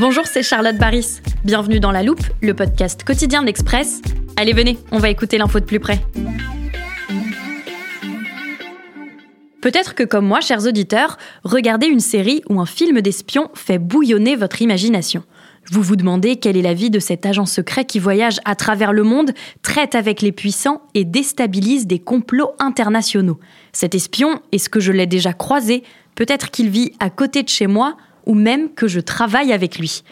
Bonjour, c'est Charlotte Baris. Bienvenue dans La Loupe, le podcast quotidien de l'Express. Allez, venez, on va écouter l'info de plus près. Peut-être que comme moi, chers auditeurs, regardez une série ou un film d'espion fait bouillonner votre imagination. Vous vous demandez quelle est la vie de cet agent secret qui voyage à travers le monde, traite avec les puissants et déstabilise des complots internationaux. Cet espion, est-ce que je l'ai déjà croisé? Peut-être qu'il vit à côté de chez moi ou même que je travaille avec lui.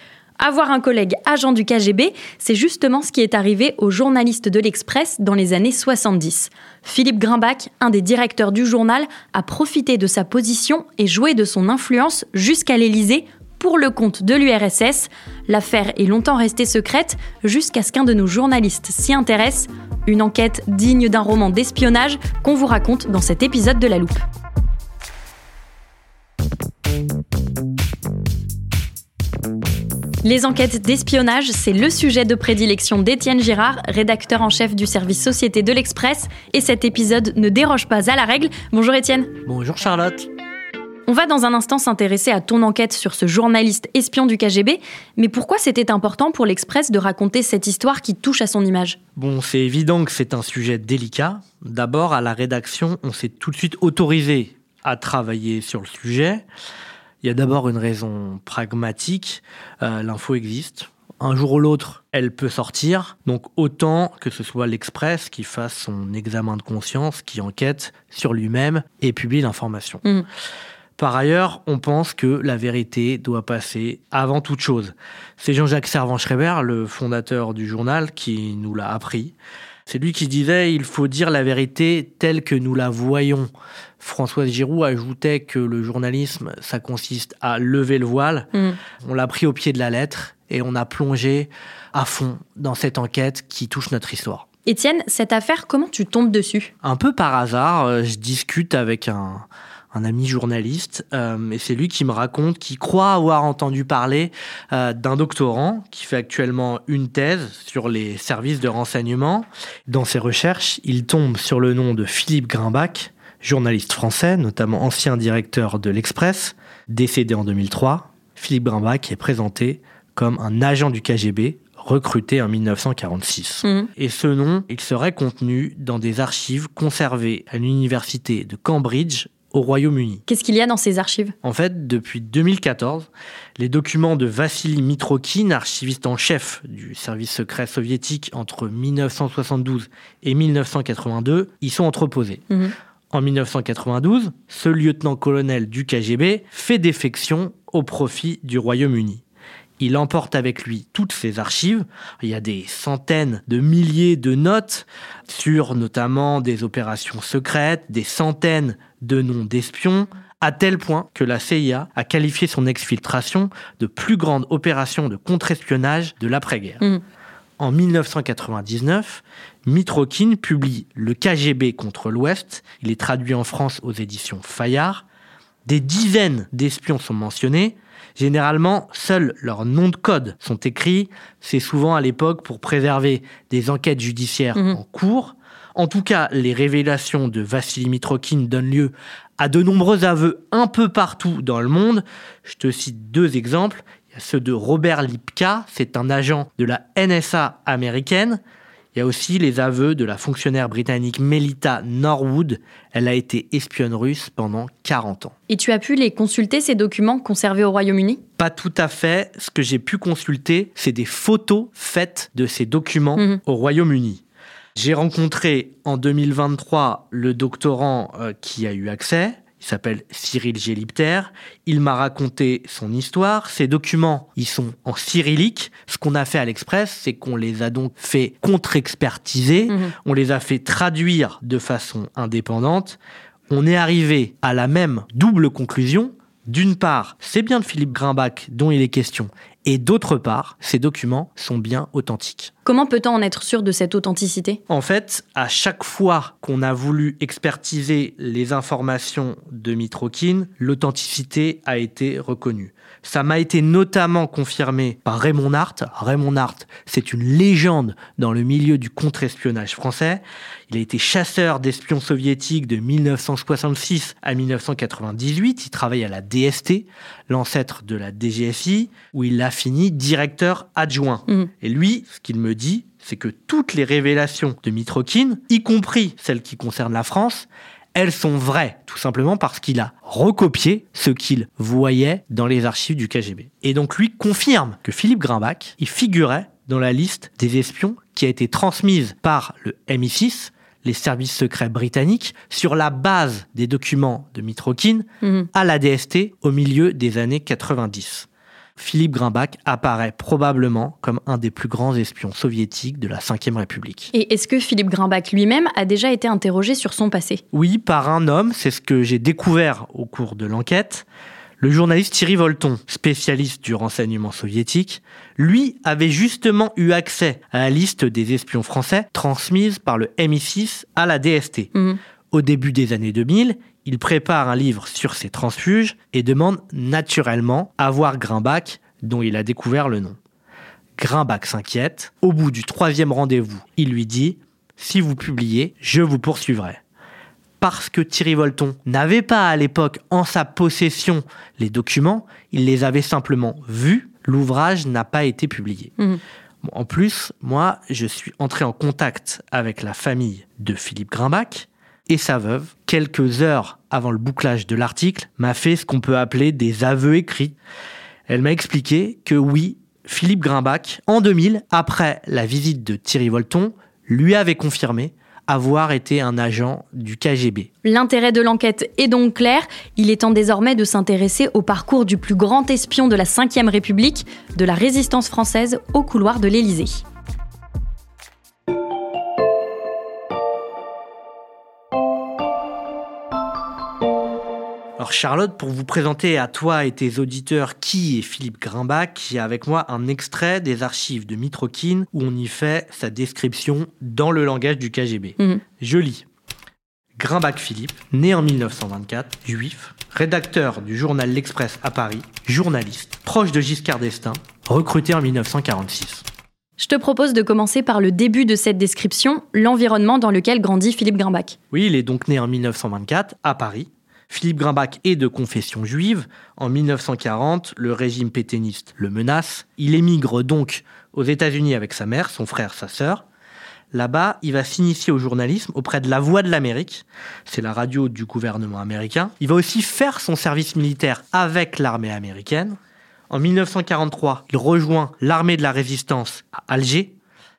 Avoir un collègue agent du KGB, c'est justement ce qui est arrivé aux journalistes de l'Express dans les années 70. Philippe Grimbach, un des directeurs du journal, a profité de sa position et joué de son influence jusqu'à l'Élysée pour le compte de l'URSS. L'affaire est longtemps restée secrète jusqu'à ce qu'un de nos journalistes s'y intéresse. Une enquête digne d'un roman d'espionnage qu'on vous raconte dans cet épisode de La Loupe. Les enquêtes d'espionnage, c'est le sujet de prédilection d'Étienne Girard, rédacteur en chef du service Société de l'Express. Et cet épisode ne déroge pas à la règle. Bonjour Étienne. Bonjour Charlotte. On va dans un instant s'intéresser à ton enquête sur ce journaliste espion du KGB, mais pourquoi c'était important pour l'Express de raconter cette histoire qui touche à son image? Bon, c'est évident que c'est un sujet délicat. D'abord, à la rédaction, on s'est tout de suite autorisé à travailler sur le sujet. Il y a d'abord une raison pragmatique. Euh, L'info existe. Un jour ou l'autre, elle peut sortir. Donc autant que ce soit l'Express qui fasse son examen de conscience, qui enquête sur lui-même et publie l'information. Mmh. Par ailleurs, on pense que la vérité doit passer avant toute chose. C'est Jean-Jacques Servan-Schreiber, le fondateur du journal, qui nous l'a appris. C'est lui qui disait il faut dire la vérité telle que nous la voyons. Françoise Giroud ajoutait que le journalisme, ça consiste à lever le voile. Mm. On l'a pris au pied de la lettre et on a plongé à fond dans cette enquête qui touche notre histoire. Étienne, cette affaire, comment tu tombes dessus? Un peu par hasard, euh, je discute avec un, un ami journaliste, euh, et c'est lui qui me raconte qu'il croit avoir entendu parler euh, d'un doctorant qui fait actuellement une thèse sur les services de renseignement. Dans ses recherches, il tombe sur le nom de Philippe Grimbach, journaliste français, notamment ancien directeur de l'Express, décédé en 2003. Philippe Grimbach est présenté comme un agent du KGB recruté en 1946. Mhm. Et ce nom, il serait contenu dans des archives conservées à l'université de Cambridge au Royaume-Uni. Qu'est-ce qu'il y a dans ces archives? En fait, depuis 2014, les documents de Vassili Mitrokhin, archiviste en chef du service secret soviétique entre 1972 et 1982, y sont entreposés. Mhm. En 1992, ce lieutenant-colonel du KGB fait défection au profit du Royaume-Uni. Il emporte avec lui toutes ses archives. Il y a des centaines de milliers de notes sur notamment des opérations secrètes, des centaines de noms d'espions, à tel point que la CIA a qualifié son exfiltration de plus grande opération de contre-espionnage de l'après-guerre. Mhm. En 1999, Mitrokhin publie Le KGB contre l'Ouest. Il est traduit en France aux éditions Fayard. Des dizaines d'espions sont mentionnés. Généralement, seuls leurs noms de code sont écrits. C'est souvent à l'époque pour préserver des enquêtes judiciaires Mhm. en cours. En tout cas, les révélations de Vassili Mitrokhin donnent lieu à de nombreux aveux un peu partout dans le monde. Je te cite deux exemples. Il y a ceux de Robert Lipka, c'est un agent de la NSA américaine. Il y a aussi les aveux de la fonctionnaire britannique Melita Norwood. Elle a été espionne russe pendant 40 ans. Et tu as pu les consulter, ces documents conservés au Royaume-Uni? Pas tout à fait. Ce que j'ai pu consulter, c'est des photos faites de ces documents Mhm. au Royaume-Uni. J'ai rencontré en 2023 le doctorant euh, qui a eu accès. il s'appelle Cyril Gélipter. Il m'a raconté son histoire. Ces documents, ils sont en cyrillique. Ce qu'on a fait à l'Express, c'est qu'on les a donc fait contre-expertiser. Mhm. On les a fait traduire de façon indépendante. On est arrivé à la même double conclusion. D'une part, c'est bien de Philippe Grimbach dont il est question, et d'autre part, ces documents sont bien authentiques. Comment peut-on en être sûr de cette authenticité? En fait, à chaque fois qu'on a voulu expertiser les informations de Mitrokin, l'authenticité a été reconnue. Ça m'a été notamment confirmé par Raymond Hart. Raymond Hart, c'est une légende dans le milieu du contre-espionnage français. Il a été chasseur d'espions soviétiques de 1966 à 1998. Il travaille à la DST, l'ancêtre de la DGSI, où il a fini directeur adjoint. Mmh. Et lui, ce qu'il me dit, c'est que toutes les révélations de Mitrokin, y compris celles qui concernent la France, elles sont vraies, tout simplement parce qu'il a recopié ce qu'il voyait dans les archives du KGB. Et donc lui confirme que Philippe Grimbach, il figurait dans la liste des espions qui a été transmise par le MI6, les services secrets britanniques, sur la base des documents de Mitrokin mhm. à la DST au milieu des années 90. Philippe Grimbach apparaît probablement comme un des plus grands espions soviétiques de la Ve République. Et est-ce que Philippe Grimbach lui-même a déjà été interrogé sur son passé? Oui, par un homme, c'est ce que j'ai découvert au cours de l'enquête. Le journaliste Thierry Volton, spécialiste du renseignement soviétique, lui avait justement eu accès à la liste des espions français transmise par le MI6 à la DST. Mhm. Au début des années 2000, il prépare un livre sur ses transfuges et demande naturellement à voir Grimbach, dont il a découvert le nom. Grimbach s'inquiète. Au bout du troisième rendez-vous, il lui dit Si vous publiez, je vous poursuivrai. Parce que Thierry Volton n'avait pas à l'époque en sa possession les documents, il les avait simplement vus, l'ouvrage n'a pas été publié. Mmh. en plus, moi, je suis entré en contact avec la famille de Philippe Grimbach et sa veuve, quelques heures avant le bouclage de l'article, m'a fait ce qu'on peut appeler des aveux écrits. Elle m'a expliqué que oui, Philippe Grimbach, en 2000, après la visite de Thierry Volton, lui avait confirmé avoir été un agent du KGB. L'intérêt de l'enquête est donc clair. Il est temps désormais de s'intéresser au parcours du plus grand espion de la Ve République, de la résistance française au couloir de l'Élysée. Alors Charlotte, pour vous présenter à toi et tes auditeurs qui est Philippe Grimbach, a avec moi un extrait des archives de Mitrokin où on y fait sa description dans le langage du KGB. Mhm. Je lis. Grimbach Philippe, né en 1924, juif, rédacteur du journal L'Express à Paris, journaliste, proche de Giscard d'Estaing, recruté en 1946. Je te propose de commencer par le début de cette description, l'environnement dans lequel grandit Philippe Grimbach. Oui, il est donc né en 1924 à Paris, Philippe Grimbach est de confession juive. En 1940, le régime pétainiste le menace. Il émigre donc aux États-Unis avec sa mère, son frère, sa sœur. Là-bas, il va s'initier au journalisme auprès de La Voix de l'Amérique, c'est la radio du gouvernement américain. Il va aussi faire son service militaire avec l'armée américaine. En 1943, il rejoint l'armée de la résistance à Alger,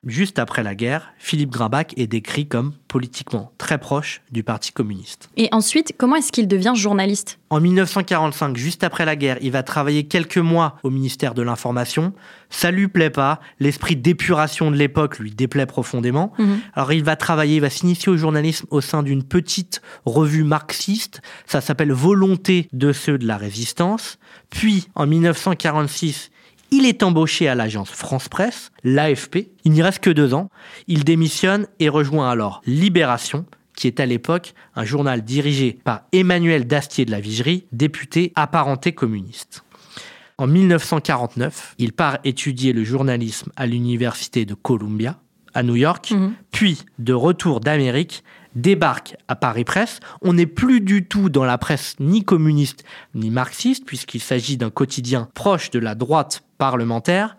Juste après la guerre, Philippe Grimbach est décrit comme politiquement très proche du Parti communiste. Et ensuite, comment est-ce qu'il devient journaliste? En 1945, juste après la guerre, il va travailler quelques mois au ministère de l'Information. Ça lui plaît pas, l'esprit d'épuration de l'époque lui déplaît profondément. Mhm. Alors il va travailler, il va s'initier au journalisme au sein d'une petite revue marxiste, ça s'appelle Volonté de ceux de la résistance. Puis en 1946, il est embauché à l'agence France Presse, l'AFP. Il n'y reste que deux ans. Il démissionne et rejoint alors Libération, qui est à l'époque un journal dirigé par Emmanuel Dastier de la Vigerie, député apparenté communiste. En 1949, il part étudier le journalisme à l'université de Columbia, à New York, mhm. puis de retour d'Amérique, débarque à Paris Presse. On n'est plus du tout dans la presse ni communiste ni marxiste, puisqu'il s'agit d'un quotidien proche de la droite parlementaire,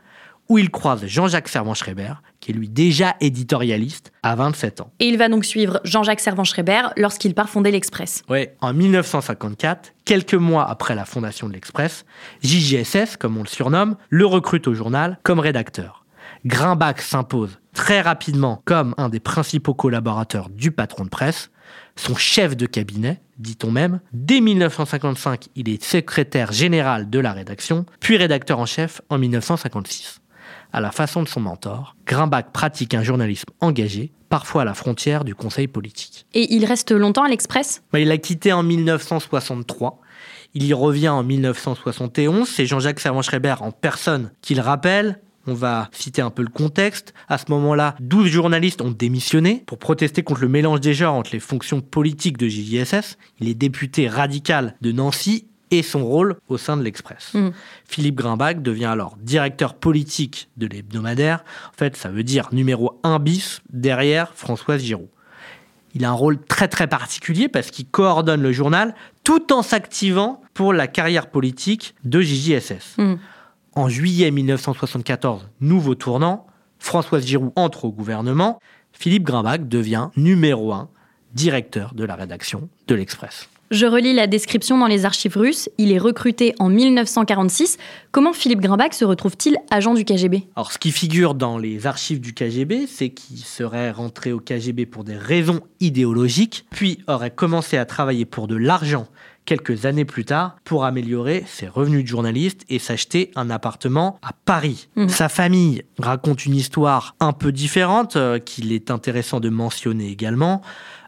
où il croise Jean-Jacques Servan-Schreiber, qui est lui déjà éditorialiste à 27 ans. Et il va donc suivre Jean-Jacques Servan-Schreiber lorsqu'il part fonder l'Express. Oui, en 1954, quelques mois après la fondation de l'Express, JGSS, comme on le surnomme, le recrute au journal comme rédacteur. Grimbach s'impose très rapidement comme un des principaux collaborateurs du patron de presse, son chef de cabinet, dit-on même. Dès 1955, il est secrétaire général de la rédaction, puis rédacteur en chef en 1956. À la façon de son mentor, Grimbach pratique un journalisme engagé, parfois à la frontière du conseil politique. Et il reste longtemps à l'Express? Il a quitté en 1963. Il y revient en 1971. C'est Jean-Jacques Servan-Schreiber en personne qui le rappelle. On va citer un peu le contexte. À ce moment-là, 12 journalistes ont démissionné pour protester contre le mélange des genres entre les fonctions politiques de JJSS. Il est député radical de Nancy et son rôle au sein de l'Express. Mm. Philippe Grimbach devient alors directeur politique de l'hebdomadaire. En fait, ça veut dire numéro 1 bis derrière Françoise Giroud. Il a un rôle très très particulier parce qu'il coordonne le journal tout en s'activant pour la carrière politique de JJSS. En juillet 1974, nouveau tournant, Françoise Giroud entre au gouvernement, Philippe Grimbach devient numéro 1 directeur de la rédaction de l'Express. Je relis la description dans les archives russes. Il est recruté en 1946. Comment Philippe Grimbach se retrouve-t-il agent du KGB Alors, ce qui figure dans les archives du KGB, c'est qu'il serait rentré au KGB pour des raisons idéologiques, puis aurait commencé à travailler pour de l'argent quelques années plus tard pour améliorer ses revenus de journaliste et s'acheter un appartement à Paris. Mhm. Sa famille raconte une histoire un peu différente euh, qu'il est intéressant de mentionner également.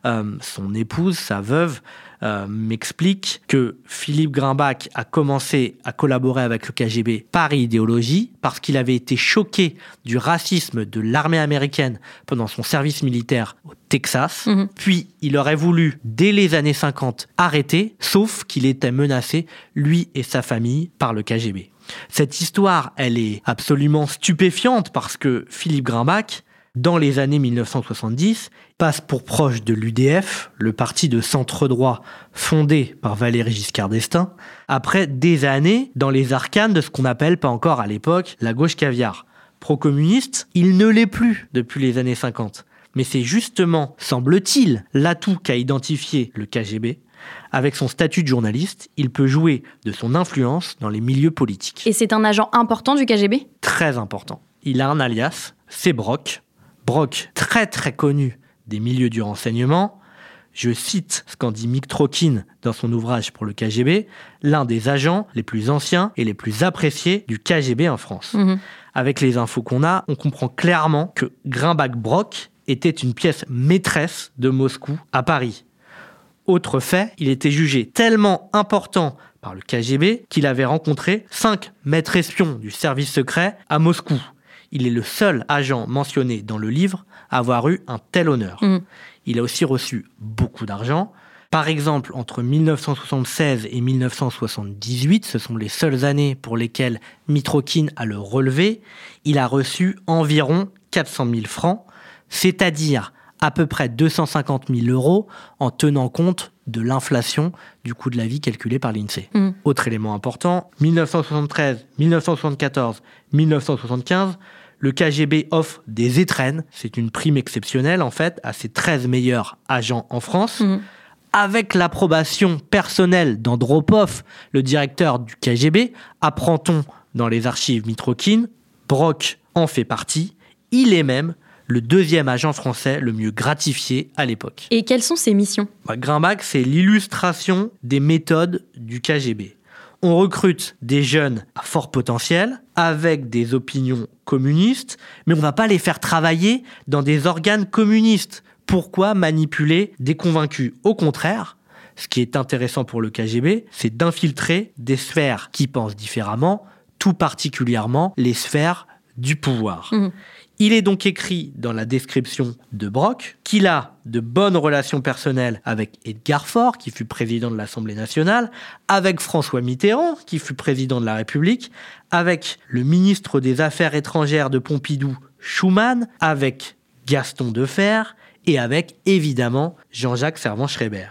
Euh, son épouse, sa veuve, euh, m'explique que Philippe Grimbach a commencé à collaborer avec le KGB par idéologie, parce qu'il avait été choqué du racisme de l'armée américaine pendant son service militaire au Texas. Mhm. Puis il aurait voulu, dès les années 50, arrêter, sauf qu'il était menacé, lui et sa famille, par le KGB. Cette histoire, elle est absolument stupéfiante parce que Philippe Grimbach, dans les années 1970, passe pour proche de l'UDF, le parti de centre droit fondé par Valéry Giscard d'Estaing, après des années dans les arcanes de ce qu'on appelle pas encore à l'époque la gauche caviar. Pro-communiste, il ne l'est plus depuis les années 50. Mais c'est justement, semble-t-il, l'atout qu'a identifié le KGB. Avec son statut de journaliste, il peut jouer de son influence dans les milieux politiques. Et c'est un agent important du KGB Très important. Il a un alias, c'est Brock. Brock, très très connu des milieux du renseignement. Je cite ce qu'en dit Mick Trokin dans son ouvrage pour le KGB, l'un des agents les plus anciens et les plus appréciés du KGB en France. Mhm. Avec les infos qu'on a, on comprend clairement que Grimbach Brock était une pièce maîtresse de Moscou à Paris. Autre fait, il était jugé tellement important par le KGB qu'il avait rencontré cinq maîtres espions du service secret à Moscou. Il est le seul agent mentionné dans le livre à avoir eu un tel honneur. Mhm. Il a aussi reçu beaucoup d'argent. Par exemple, entre 1976 et 1978, ce sont les seules années pour lesquelles Mitrokin a le relevé, il a reçu environ 400 000 francs, c'est-à-dire à peu près 250 000 euros en tenant compte de l'inflation du coût de la vie calculé par l'INSEE. Mm. Autre élément important, 1973, 1974, 1975, le KGB offre des étrennes, c'est une prime exceptionnelle en fait, à ses 13 meilleurs agents en France. Mhm. Avec l'approbation personnelle d'Andropov, le directeur du KGB, apprend-on dans les archives Mitrokin, Brock en fait partie. Il est même le deuxième agent français le mieux gratifié à l'époque. Et quelles sont ses missions? Bah, Grimbach, c'est l'illustration des méthodes du KGB. On recrute des jeunes à fort potentiel, avec des opinions communistes, mais on va pas les faire travailler dans des organes communistes. Pourquoi manipuler des convaincus? Au contraire, ce qui est intéressant pour le KGB, c'est d'infiltrer des sphères qui pensent différemment, tout particulièrement les sphères du pouvoir. Mhm. Il est donc écrit dans la description de Brock qu'il a de bonnes relations personnelles avec Edgar Faure, qui fut président de l'Assemblée nationale, avec François Mitterrand, qui fut président de la République, avec le ministre des Affaires étrangères de Pompidou, Schumann, avec Gaston Defer et avec évidemment Jean-Jacques Servan-Schreiber.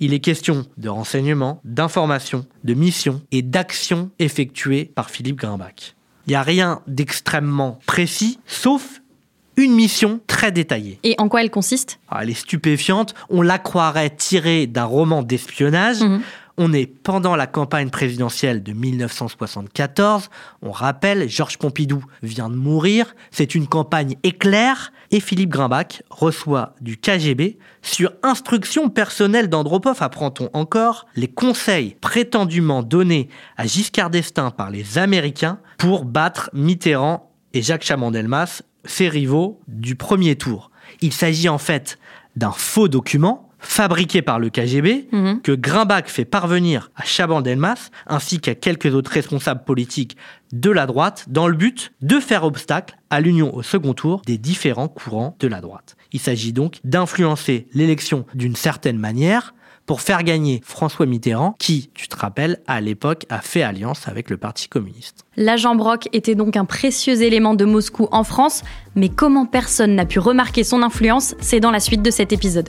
Il est question de renseignements, d'informations, de missions et d'actions effectuées par Philippe Grimbach. Il n'y a rien d'extrêmement précis, sauf une mission très détaillée. Et en quoi elle consiste? Alors, elle est stupéfiante, on la croirait tirée d'un roman d'espionnage. Mhm. On est pendant la campagne présidentielle de 1974. On rappelle, Georges Pompidou vient de mourir. C'est une campagne éclair. Et Philippe Grimbach reçoit du KGB, sur instruction personnelle d'Andropov, apprend-on encore, les conseils prétendument donnés à Giscard d'Estaing par les Américains pour battre Mitterrand et Jacques Chaban-Delmas, ses rivaux du premier tour. Il s'agit en fait d'un faux document fabriqué par le KGB Mhm. que Grimbach fait parvenir à Chaban-Delmas ainsi qu'à quelques autres responsables politiques de la droite dans le but de faire obstacle à l'union au second tour des différents courants de la droite. Il s'agit donc d'influencer l'élection d'une certaine manière pour faire gagner François Mitterrand qui, tu te rappelles, à l'époque a fait alliance avec le Parti communiste. L'agent Brock était donc un précieux élément de Moscou en France, mais comment personne n'a pu remarquer son influence, c'est dans la suite de cet épisode.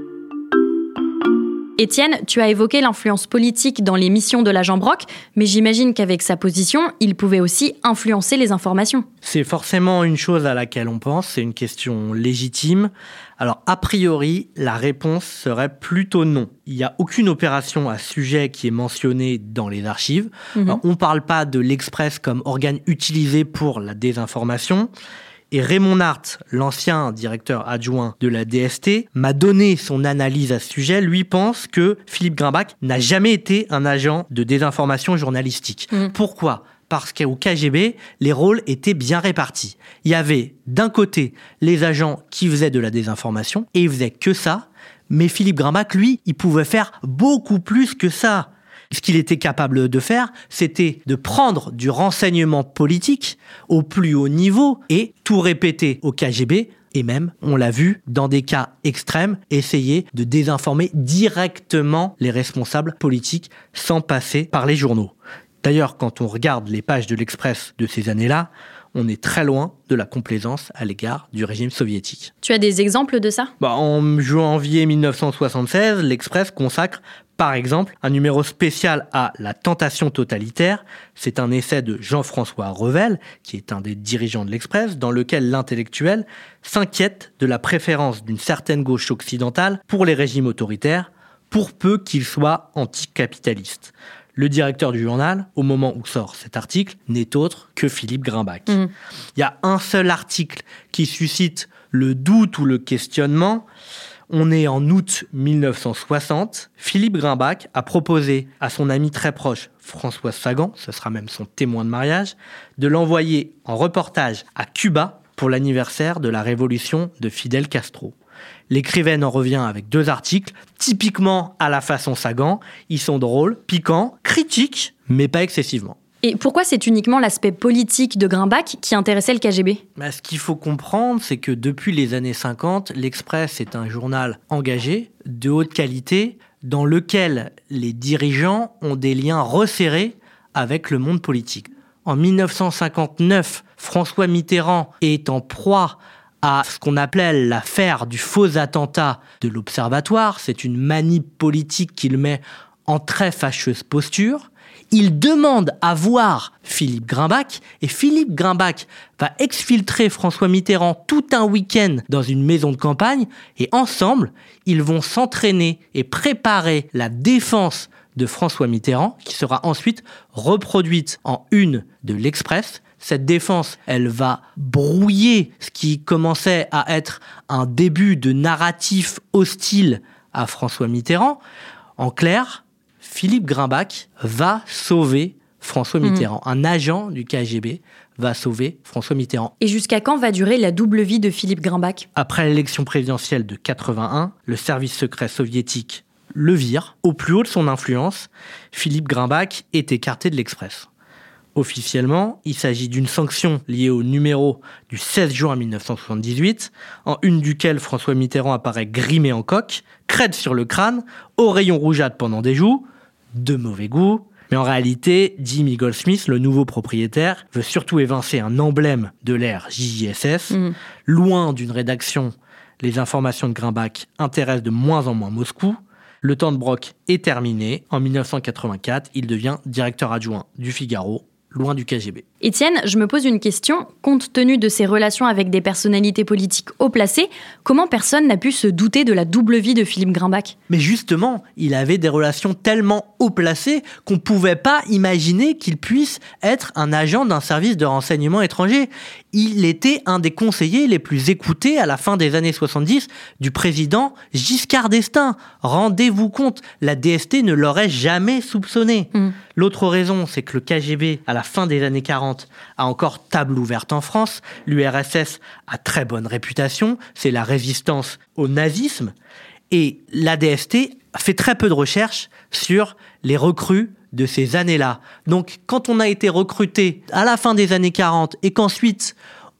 Étienne, tu as évoqué l'influence politique dans les missions de l'agent Brock, mais j'imagine qu'avec sa position, il pouvait aussi influencer les informations. C'est forcément une chose à laquelle on pense, c'est une question légitime. Alors, a priori, la réponse serait plutôt non. Il n'y a aucune opération à ce sujet qui est mentionnée dans les archives. Alors, on ne parle pas de l'Express comme organe utilisé pour la désinformation. Et Raymond Hart, l'ancien directeur adjoint de la DST, m'a donné son analyse à ce sujet. Lui pense que Philippe Grimbach n'a jamais été un agent de désinformation journalistique. Pourquoi? Parce qu'au KGB, les rôles étaient bien répartis. Il y avait d'un côté les agents qui faisaient de la désinformation, et ils faisaient que ça, mais Philippe Grimbach, lui, il pouvait faire beaucoup plus que ça. Ce qu'il était capable de faire, c'était de prendre du renseignement politique au plus haut niveau et tout répéter au KGB et même, on l'a vu, dans des cas extrêmes, essayer de désinformer directement les responsables politiques sans passer par les journaux. D'ailleurs, quand on regarde les pages de l'Express de ces années-là, on est très loin de la complaisance à l'égard du régime soviétique. Tu as des exemples de ça? Bah, en janvier 1976, l'Express consacre par exemple un numéro spécial à La tentation totalitaire. C'est un essai de Jean-François Revel, qui est un des dirigeants de l'Express, dans lequel l'intellectuel s'inquiète de la préférence d'une certaine gauche occidentale pour les régimes autoritaires, pour peu qu'ils soient anticapitalistes. Le directeur du journal, au moment où sort cet article, n'est autre que Philippe Grimbach. Il y a un seul article qui suscite le doute ou le questionnement. On est en août 1960. Philippe Grimbach a proposé à son ami très proche, François Sagan, ce sera même son témoin de mariage, de l'envoyer en reportage à Cuba pour l'anniversaire de la révolution de Fidel Castro. L'écrivaine en revient avec deux articles, typiquement à la façon Sagan. Ils sont drôles, piquants, critiques, mais pas excessivement. Et pourquoi c'est uniquement l'aspect politique de Grimbach qui intéressait le KGB Bah, ce qu'il faut comprendre, c'est que depuis les années 50, l'Express est un journal engagé, de haute qualité, dans lequel les dirigeants ont des liens resserrés avec le monde politique. En 1959, François Mitterrand est en proie à ce qu'on appelait l'affaire du faux attentat de l'Observatoire. C'est une manip politique qu'il met en très fâcheuse posture. Il demande à voir Philippe Grimbach et Philippe Grimbach va exfiltrer François Mitterrand tout un week-end dans une maison de campagne et ensemble, ils vont s'entraîner et préparer la défense de François Mitterrand qui sera ensuite reproduite en une de l'Express. Cette défense, elle va brouiller ce qui commençait à être un début de narratif hostile à François Mitterrand. En clair, Philippe Grimbach va sauver François Mitterrand. Un agent du KGB va sauver François Mitterrand. Et jusqu'à quand va durer la double vie de Philippe Grimbach? Après l'élection présidentielle de 81, le service secret soviétique le vire. Au plus haut de son influence, Philippe Grimbach est écarté de l'Express. Officiellement, il s'agit d'une sanction liée au numéro du 16 juin 1978, en une duquel François Mitterrand apparaît grimé en coq, crête sur le crâne, au rayon rougeâtre pendant des joues, de mauvais goût. Mais en réalité, Jimmy Goldsmith, le nouveau propriétaire, veut surtout évincer un emblème de l'ère JJSS. Mm. Loin d'une rédaction, les informations de Grimbach intéressent de moins en moins Moscou. Le temps de Brock est terminé. En 1984, il devient directeur adjoint du Figaro, loin du KGB. Étienne, je me pose une question. Compte tenu de ses relations avec des personnalités politiques haut placées, comment personne n'a pu se douter de la double vie de Philippe Grimbach? Mais justement, il avait des relations tellement haut placées qu'on ne pouvait pas imaginer qu'il puisse être un agent d'un service de renseignement étranger. Il était un des conseillers les plus écoutés à la fin des années 70 du président Giscard d'Estaing. Rendez-vous compte, la DST ne l'aurait jamais soupçonné. Mm. L'autre raison, c'est que le KGB, à la fin des années 40, a encore table ouverte en France. L'URSS a très bonne réputation, c'est la résistance au nazisme. Et la DST fait très peu de recherches sur les recrues de ces années-là. Donc quand on a été recruté à la fin des années 40 et qu'ensuite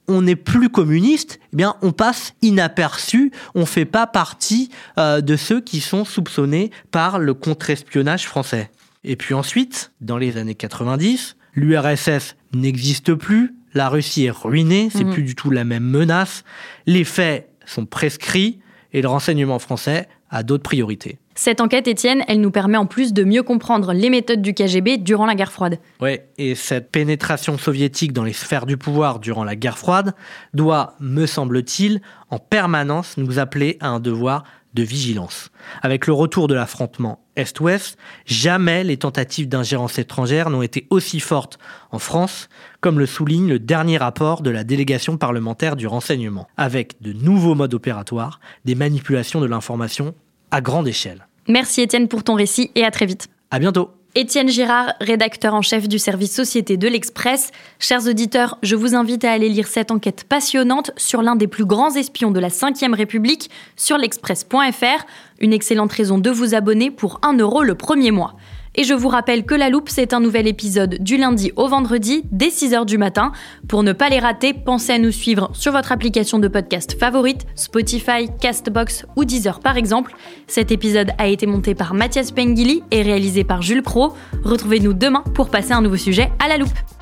on n'est plus communiste, eh bien on passe inaperçu, on fait pas partie euh, de ceux qui sont soupçonnés par le contre-espionnage français. Et puis ensuite, dans les années 90, l'URSS n'existe plus, la Russie est ruinée, c'est Mhm. plus du tout la même menace, les faits sont prescrits et le renseignement français a d'autres priorités. Cette enquête, Étienne, elle nous permet en plus de mieux comprendre les méthodes du KGB durant la guerre froide. Ouais, et cette pénétration soviétique dans les sphères du pouvoir durant la guerre froide doit, me semble-t-il, en permanence nous appeler à un devoir de vigilance. Avec le retour de l'affrontement Est-Ouest, jamais les tentatives d'ingérence étrangère n'ont été aussi fortes en France, comme le souligne le dernier rapport de la délégation parlementaire du renseignement, avec de nouveaux modes opératoires, des manipulations de l'information à grande échelle. Merci Étienne pour ton récit et à très vite. À bientôt! Étienne Girard, rédacteur en chef du service Société de l'Express. Chers auditeurs, je vous invite à aller lire cette enquête passionnante sur l'un des plus grands espions de la Ve République sur l'express.fr. Une excellente raison de vous abonner pour 1 euro le premier mois. Et je vous rappelle que La Loupe, c'est un nouvel épisode du lundi au vendredi dès 6h du matin. Pour ne pas les rater, pensez à nous suivre sur votre application de podcast favorite, Spotify, Castbox ou Deezer par exemple. Cet épisode a été monté par Mathias Pengili et réalisé par Jules Pro. Retrouvez-nous demain pour passer un nouveau sujet à la loupe.